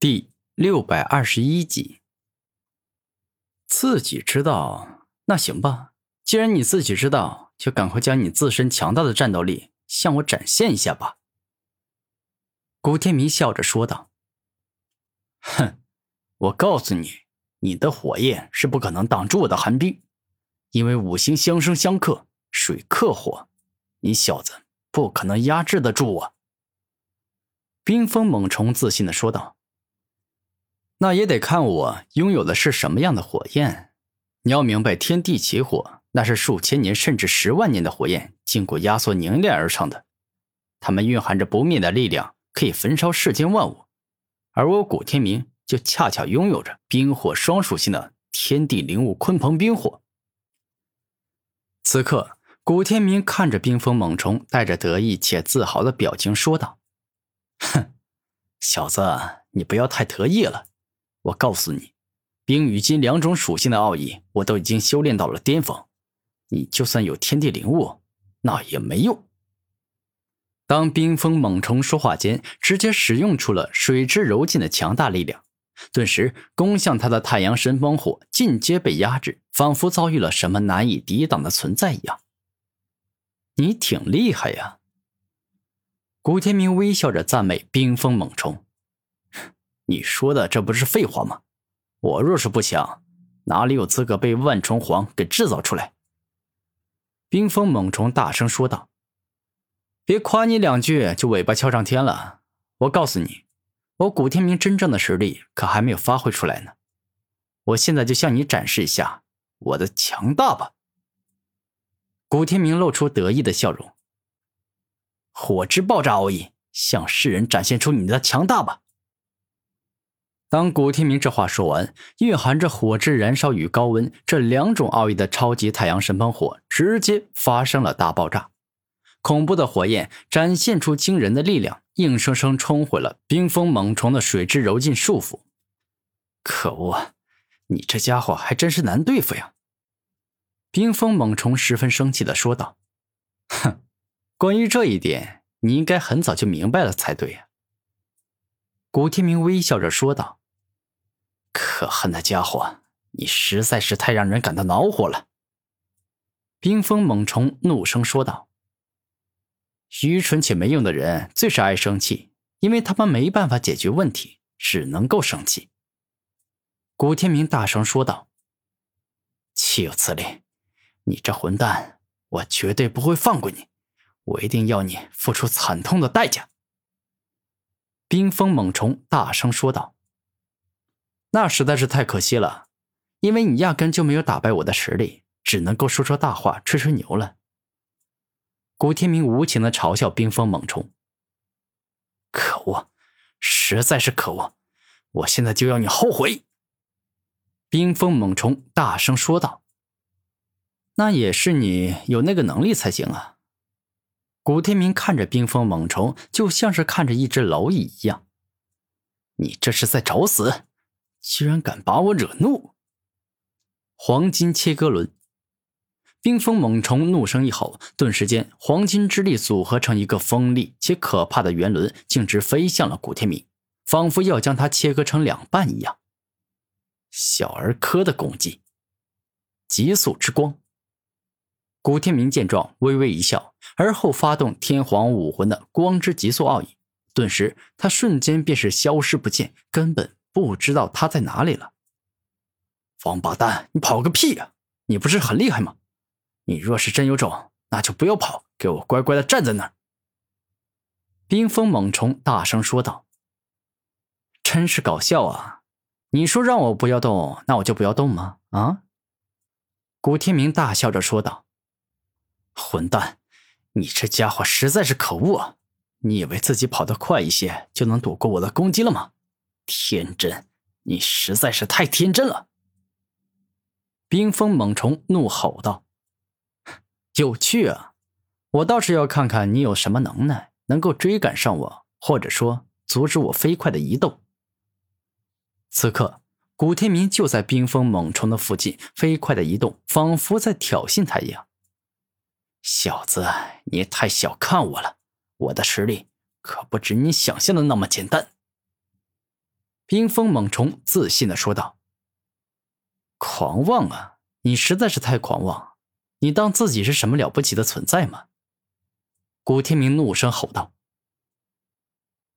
第六百二十一集，自己知道那行吧。既然你自己知道，就赶快将你自身强大的战斗力向我展现一下吧。”古天明笑着说道。“哼，我告诉你，你的火焰是不可能挡住我的寒冰，因为五行相生相克，水克火，你小子不可能压制得住我。”冰封猛虫自信的说道。那也得看我拥有的是什么样的火焰。你要明白，天地起火，那是数千年甚至十万年的火焰经过压缩凝练而成的，它们蕴含着不灭的力量，可以焚烧世间万物。而我古天明就恰巧拥有着冰火双属性的天地灵物鲲鹏冰火。此刻，古天明看着冰封猛虫，带着得意且自豪的表情说道：“哼，小子，你不要太得意了。”我告诉你，冰与金两种属性的奥义，我都已经修炼到了巅峰。你就算有天地灵物，那也没用。当冰封猛虫说话间，直接使用出了水之柔劲的强大力量，顿时攻向他的太阳神风火尽皆被压制，仿佛遭遇了什么难以抵挡的存在一样。你挺厉害呀！古天明微笑着赞美冰封猛虫。你说的这不是废话吗？我若是不强，哪里有资格被万虫皇给制造出来？冰封猛虫大声说道：“别夸你两句就尾巴翘上天了！我告诉你，我古天明真正的实力可还没有发挥出来呢。我现在就向你展示一下我的强大吧！”古天明露出得意的笑容：“火之爆炸奥义，向世人展现出你的强大吧！”当古天明这话说完，蕴含着火之燃烧与高温这两种奥义的超级太阳神喷火直接发生了大爆炸，恐怖的火焰展现出惊人的力量，硬生生冲毁了冰封猛虫的水之柔劲束缚。可恶，啊你这家伙还真是难对付呀！冰封猛虫十分生气的说道：“哼，关于这一点，你应该很早就明白了才对呀。”古天明微笑着说道。可恨的家伙，你实在是太让人感到恼火了！冰封猛虫怒声说道：“愚蠢且没用的人最是爱生气，因为他们没办法解决问题，只能够生气。”古天明大声说道：“岂有此理！你这混蛋，我绝对不会放过你，我一定要你付出惨痛的代价！”冰封猛虫大声说道。那实在是太可惜了，因为你压根就没有打败我的实力，只能够说说大话、吹吹牛了。古天明无情的嘲笑冰封猛虫。可恶，实在是可恶！我现在就要你后悔！冰封猛虫大声说道。那也是你有那个能力才行啊！古天明看着冰封猛虫，就像是看着一只蝼蚁一样。你这是在找死！居然敢把我惹怒！黄金切割轮，冰封猛虫怒声一吼，顿时间，黄金之力组合成一个锋利且可怕的圆轮，径直飞向了古天明，仿佛要将他切割成两半一样。小儿科的攻击，极速之光。古天明见状，微微一笑，而后发动天皇武魂的光之极速奥义，顿时他瞬间便是消失不见，根本。不知道他在哪里了。王八蛋，你跑个屁呀！你不是很厉害吗？你若是真有种，那就不要跑，给我乖乖的站在那儿。冰封猛虫大声说道：“真是搞笑啊！你说让我不要动，那我就不要动吗？啊？”古天明大笑着说道：“混蛋，你这家伙实在是可恶啊！你以为自己跑得快一些就能躲过我的攻击了吗？”天真，你实在是太天真了！冰封猛虫怒吼道：“有趣啊！我倒是要看看你有什么能耐，能够追赶上我，或者说阻止我飞快的移动。”此刻，古天明就在冰封猛虫的附近飞快的移动，仿佛在挑衅他一样。小子，你太小看我了，我的实力可不止你想象的那么简单。冰封猛虫自信的说道：“狂妄啊！你实在是太狂妄！你当自己是什么了不起的存在吗？”古天明怒声吼道：“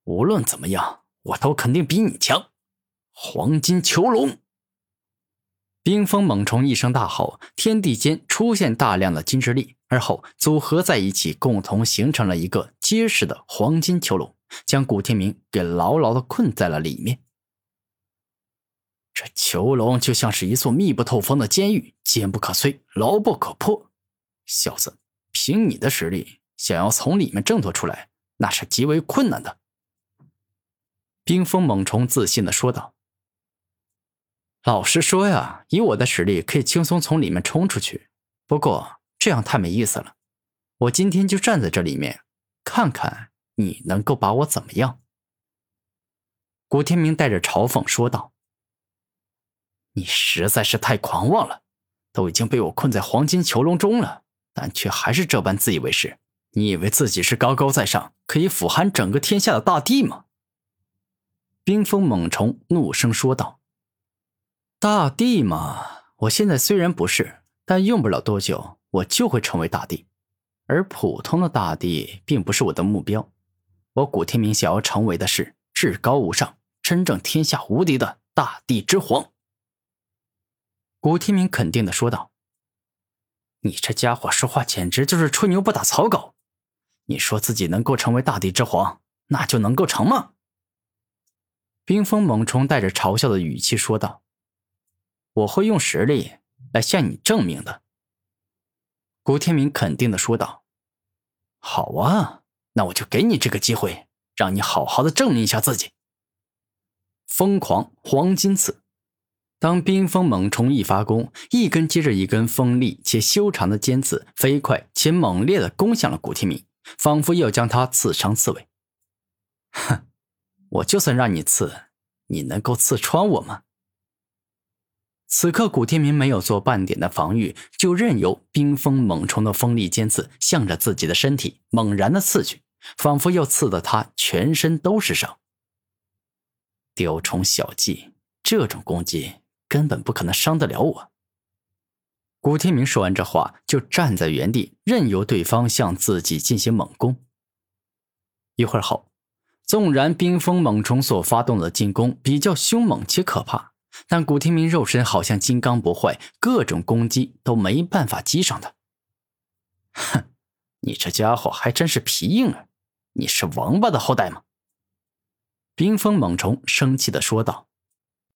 无论怎么样，我都肯定比你强！”黄金囚笼。冰封猛虫一声大吼，天地间出现大量的金之力，而后组合在一起，共同形成了一个结实的黄金囚笼，将古天明给牢牢的困在了里面。这囚笼就像是一座密不透风的监狱，坚不可摧，牢不可破。小子，凭你的实力，想要从里面挣脱出来，那是极为困难的。冰封猛虫自信的说道：“老实说呀，以我的实力，可以轻松从里面冲出去。不过这样太没意思了。我今天就站在这里面，看看你能够把我怎么样。”古天明带着嘲讽说道。你实在是太狂妄了，都已经被我困在黄金囚笼中了，但却还是这般自以为是。你以为自己是高高在上，可以俯瞰整个天下的大地吗？冰封猛虫怒声说道：“大地嘛，我现在虽然不是，但用不了多久，我就会成为大地。而普通的大地并不是我的目标，我古天明想要成为的是至高无上、真正天下无敌的大地之皇。”古天明肯定的说道：“你这家伙说话简直就是吹牛不打草稿！你说自己能够成为大地之皇，那就能够成吗？”冰封猛虫带着嘲笑的语气说道：“我会用实力来向你证明的。”古天明肯定的说道：“好啊，那我就给你这个机会，让你好好的证明一下自己。”疯狂黄金刺。当冰封猛虫一发功，一根接着一根锋利且修长的尖刺飞快且猛烈的攻向了古天明，仿佛要将他刺伤刺猬。哼，我就算让你刺，你能够刺穿我吗？此刻，古天明没有做半点的防御，就任由冰封猛虫的锋利尖刺向着自己的身体猛然的刺去，仿佛要刺得他全身都是伤。雕虫小技，这种攻击。根本不可能伤得了我。古天明说完这话，就站在原地，任由对方向自己进行猛攻。一会儿后，纵然冰封猛虫所发动的进攻比较凶猛且可怕，但古天明肉身好像金刚不坏，各种攻击都没办法击伤他。哼，你这家伙还真是皮硬啊！你是王八的后代吗？冰封猛虫生气的说道。